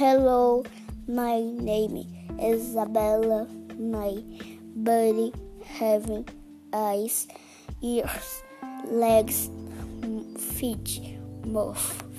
Hello, my name is Isabella. My body having eyes, ears, legs, feet, mouth.